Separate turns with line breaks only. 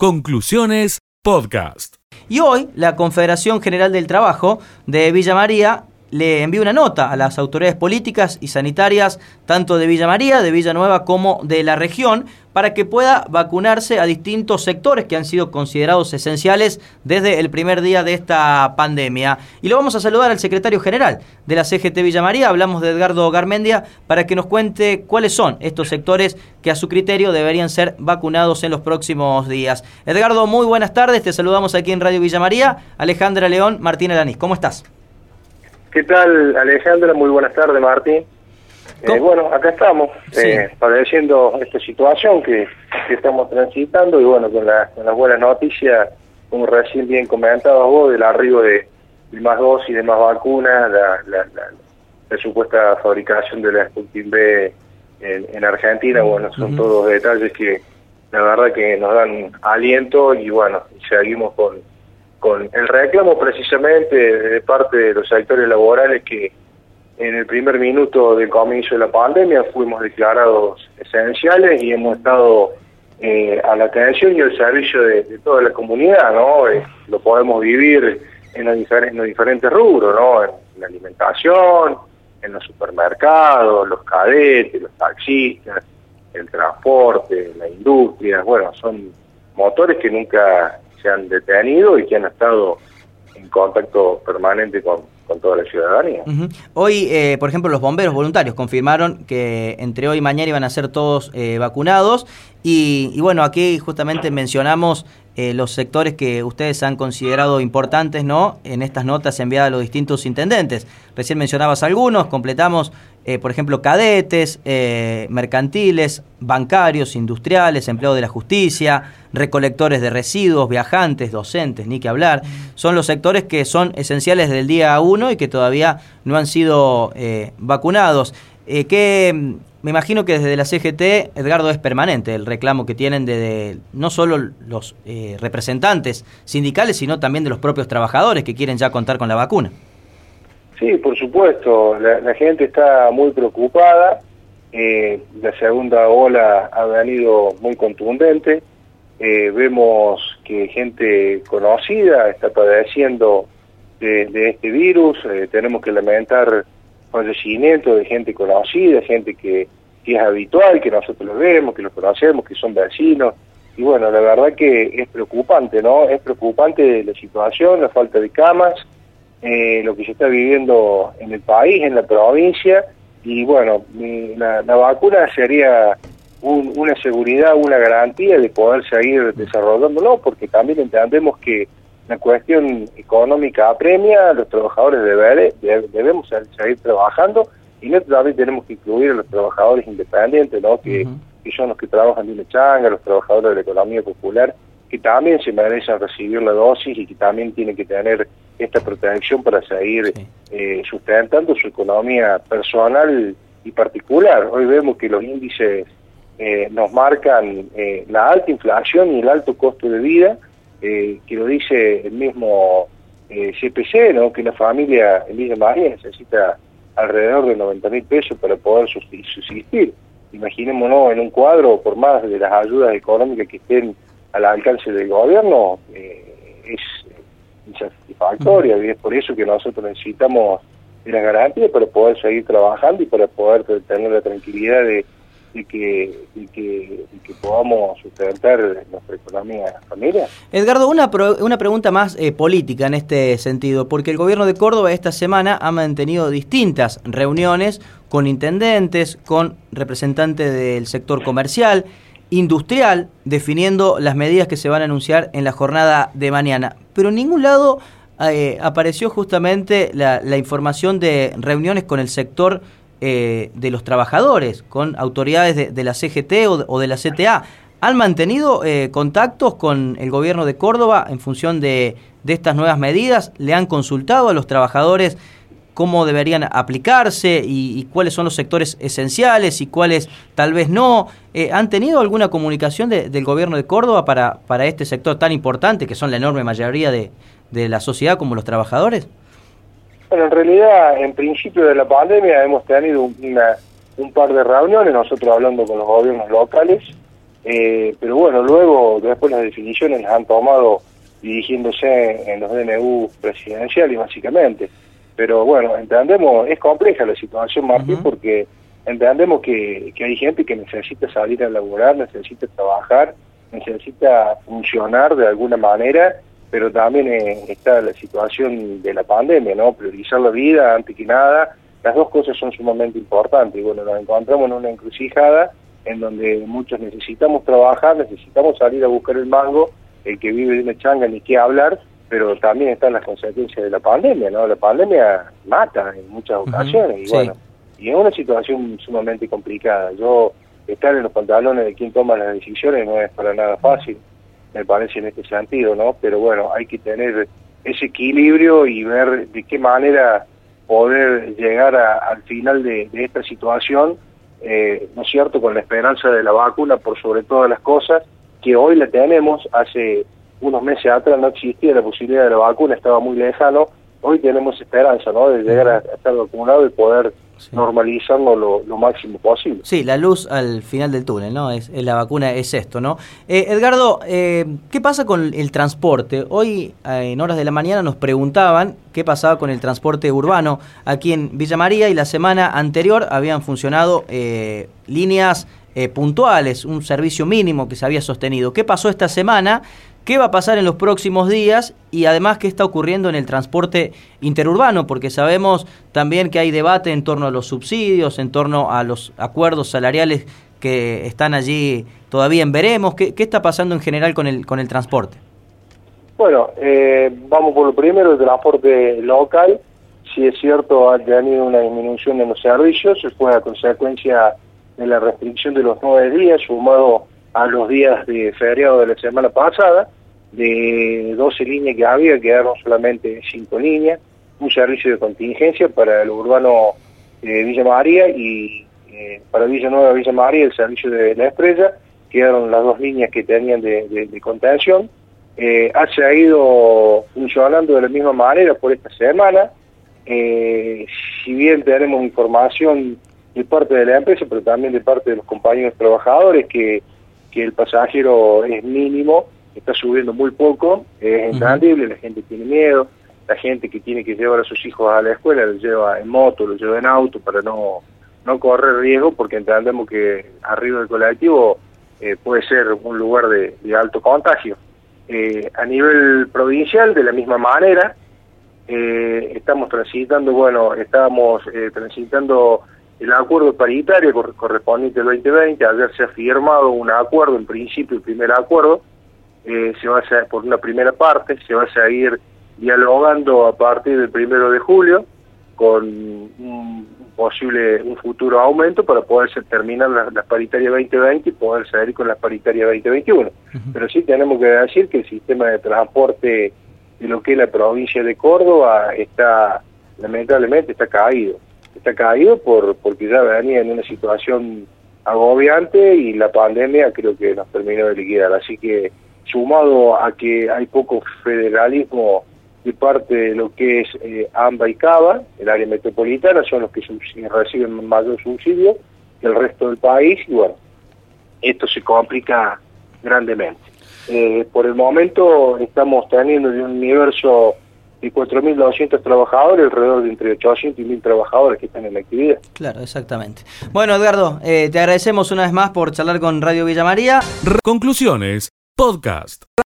Conclusiones Podcast.
Y hoy la Confederación General del Trabajo de Villa María le envió una nota a las autoridades políticas y sanitarias, tanto de Villa María, de Villanueva, como de la región, para que pueda vacunarse a distintos sectores que han sido considerados esenciales desde el primer día de esta pandemia. Y lo vamos a saludar al secretario general de la CGT Villa María, hablamos de Edgardo Garmendia, para que nos cuente cuáles son estos sectores que a su criterio deberían ser vacunados en los próximos días. Edgardo, muy buenas tardes, te saludamos aquí en Radio Villa María. Alejandra León, Martín Alanís, ¿cómo estás?
¿Qué tal, Alejandra? Muy buenas tardes, Martín. Eh, bueno, acá estamos, eh, padeciendo esta situación que, estamos transitando y bueno, con la, con la buena noticia, como recién bien comentado vos, del arribo de, más dosis, de más vacunas, la, la, supuesta fabricación de la Sputnik B en, Argentina, bueno, son todos detalles que la verdad que nos dan aliento y bueno, seguimos con con el reclamo precisamente de parte de los sectores laborales que en el primer minuto del comienzo de la pandemia fuimos declarados esenciales y hemos estado eh, a la atención y al servicio de, toda la comunidad, ¿no? Eh, lo podemos vivir en los, diferentes, en los diferentes rubros, ¿no? En la alimentación, en los supermercados, los cadetes, los taxistas, el transporte, la industria, bueno, son motores que nunca se han detenido y que han estado en contacto permanente con, toda la ciudadanía.
Hoy, eh, por ejemplo, los bomberos voluntarios confirmaron que entre hoy y mañana iban a ser todos eh, vacunados y, bueno, aquí justamente mencionamos eh, los sectores que ustedes han considerado importantes ¿no? en estas notas enviadas a los distintos intendentes. Recién mencionabas algunos, completamos, eh, por ejemplo, cadetes, eh, mercantiles, bancarios, industriales, empleados de la justicia, recolectores de residuos, viajantes, docentes, ni que hablar. Son los sectores que son esenciales del día uno y que todavía no han sido vacunados. ¿Qué, me imagino que desde la CGT, Edgardo, es permanente el reclamo que tienen de, no solo los eh, representantes sindicales, sino también de los propios trabajadores que quieren ya contar con la vacuna.
Sí, por supuesto, la, gente está muy preocupada, eh, la segunda ola ha venido muy contundente, eh, vemos que gente conocida está padeciendo de este virus, tenemos que lamentar fallecimiento de gente conocida, gente que, es habitual, que nosotros lo vemos, que los conocemos, que son vecinos. Y bueno, la verdad que es preocupante, ¿no? Es preocupante la situación, la falta de camas, eh, lo que se está viviendo en el país, en la provincia. Y bueno, la, vacuna sería una seguridad, una garantía de poder seguir desarrollándolo, porque también entendemos que la cuestión económica apremia, los trabajadores debemos seguir trabajando y nosotros también tenemos que incluir a los trabajadores independientes, ¿no? que, son los que trabajan de una changa, los trabajadores de la economía popular, que también se merecen recibir la dosis y que también tienen que tener esta protección para seguir eh, sustentando su economía personal y particular. Hoy vemos que los índices eh, nos marcan eh, la alta inflación y el alto costo de vida, eh, que lo dice el mismo eh, CPC, ¿no? que una familia en Villa María necesita alrededor de 90 mil pesos para poder subsistir. Imaginémonos en un cuadro, por más de las ayudas económicas que estén al alcance del gobierno, eh, es insatisfactoria y es por eso que nosotros necesitamos las garantías para poder seguir trabajando y para poder tener la tranquilidad de y que, que, podamos sustentar nuestra economía familiar.
Edgardo, una, una pregunta más eh, política en este sentido, porque el gobierno de Córdoba esta semana ha mantenido distintas reuniones con intendentes, con representantes del sector comercial, industrial, definiendo las medidas que se van a anunciar en la jornada de mañana. Pero en ningún lado eh, apareció justamente la, la información de reuniones con el sector eh, de los trabajadores, con autoridades de, la CGT o de, la CTA. ¿Han mantenido eh, contactos con el gobierno de Córdoba en función de, estas nuevas medidas? ¿Le han consultado a los trabajadores cómo deberían aplicarse y, cuáles son los sectores esenciales y cuáles tal vez no? Eh, ¿Han tenido alguna comunicación del gobierno de Córdoba para, para este sector tan importante que son la enorme mayoría de, de la sociedad como los trabajadores?
Bueno, en realidad, en principio de la pandemia hemos tenido una, un par de reuniones, nosotros hablando con los gobiernos locales, Eh, pero bueno, luego, después las definiciones las han tomado dirigiéndose en los DNU presidenciales, básicamente. Pero bueno, entendemos, es compleja la situación, Martín, porque entendemos que, que hay gente que necesita salir a laborar, necesita trabajar, necesita funcionar de alguna manera, pero también eh, está la situación de la pandemia, ¿no? Priorizar la vida antes que nada, las dos cosas son sumamente importantes. Bueno, nos encontramos en una encrucijada en donde muchos necesitamos trabajar, necesitamos salir a buscar el mango, el que vive de una changa ni qué hablar, pero también están las consecuencias de la pandemia, ¿no? La pandemia mata en muchas ocasiones y bueno, y es una situación sumamente complicada. Yo estar en los pantalones de quien toma las decisiones no es para nada fácil, me parece en este sentido, ¿no? Pero bueno, hay que tener ese equilibrio y ver de qué manera poder llegar al final de, esta situación, eh, ¿no es cierto?, con la esperanza de la vacuna por sobre todas las cosas, que hoy la tenemos, hace unos meses atrás no existía la posibilidad de la vacuna, estaba muy lejano, hoy tenemos esperanza, ¿no?, de llegar a, estar vacunado y poder normalizarlo lo, máximo posible.
Sí, la luz al final del túnel, ¿no? Es, la vacuna es esto, ¿no? Eh, Edgardo, eh, ¿qué pasa con el transporte? Hoy, eh, en horas de la mañana, nos preguntaban qué pasaba con el transporte urbano aquí en Villa María y la semana anterior habían funcionado eh, líneas puntuales, un servicio mínimo que se había sostenido. ¿Qué pasó esta semana? Qué va a pasar en los próximos días y además qué está ocurriendo en el transporte interurbano, porque sabemos también que hay debate en torno a los subsidios, en torno a los acuerdos salariales que están allí todavía en veremos. ¿Qué, está pasando en general con el, con el transporte?
Bueno, eh, vamos por lo primero, el transporte local. Si es cierto, ha tenido una disminución en los servicios, fue a consecuencia de la restricción de los nueve días, sumado a los días de feriado de la semana pasada de 12 líneas que había, quedaron solamente 5 líneas, un servicio de contingencia para el urbano de Villa María y eh, para Villa Nueva Villa María el servicio de la Estrella, quedaron las dos líneas que tenían de, contención. Eh, ha seguido funcionando de la misma manera por esta semana. Eh, si bien tenemos información de parte de la empresa, pero también de parte de los compañeros trabajadores, que, que el pasajero es mínimo, está subiendo muy poco, es entendible, la gente tiene miedo, la gente que tiene que llevar a sus hijos a la escuela lo lleva en moto, lo lleva en auto para no, no correr riesgo, porque entendemos que arriba del colectivo eh, puede ser un lugar de, alto contagio. Eh, a nivel provincial, de la misma manera, eh, estamos transitando, bueno, estábamos transitando el acuerdo paritario correspondiente al 2020, ayer se ha firmado un acuerdo, en principio el primer acuerdo, eh, se va a hacer, por una primera parte, se va a seguir dialogando a partir del primero de julio con un posible, un futuro aumento para poder terminar las, paritarias 2020 y poder seguir con las paritarias 2021. Pero sí tenemos que decir que el sistema de transporte de lo que es la provincia de Córdoba está, lamentablemente, está caído. Está caído por porque ya venía en una situación agobiante y la pandemia creo que nos terminó de liquidar. Así que sumado a que hay poco federalismo de parte de lo que es eh, AMBA y CABA, el área metropolitana, son los que reciben mayor subsidio que el resto del país, y bueno, esto se complica grandemente. Eh, por el momento estamos teniendo de un universo de 4.200 trabajadores, alrededor de entre 800 y 1.000 trabajadores que están en la actividad.
Claro, exactamente. Bueno, Edgardo, eh, te agradecemos una vez más por charlar con Radio Villa María.
Conclusiones Podcast.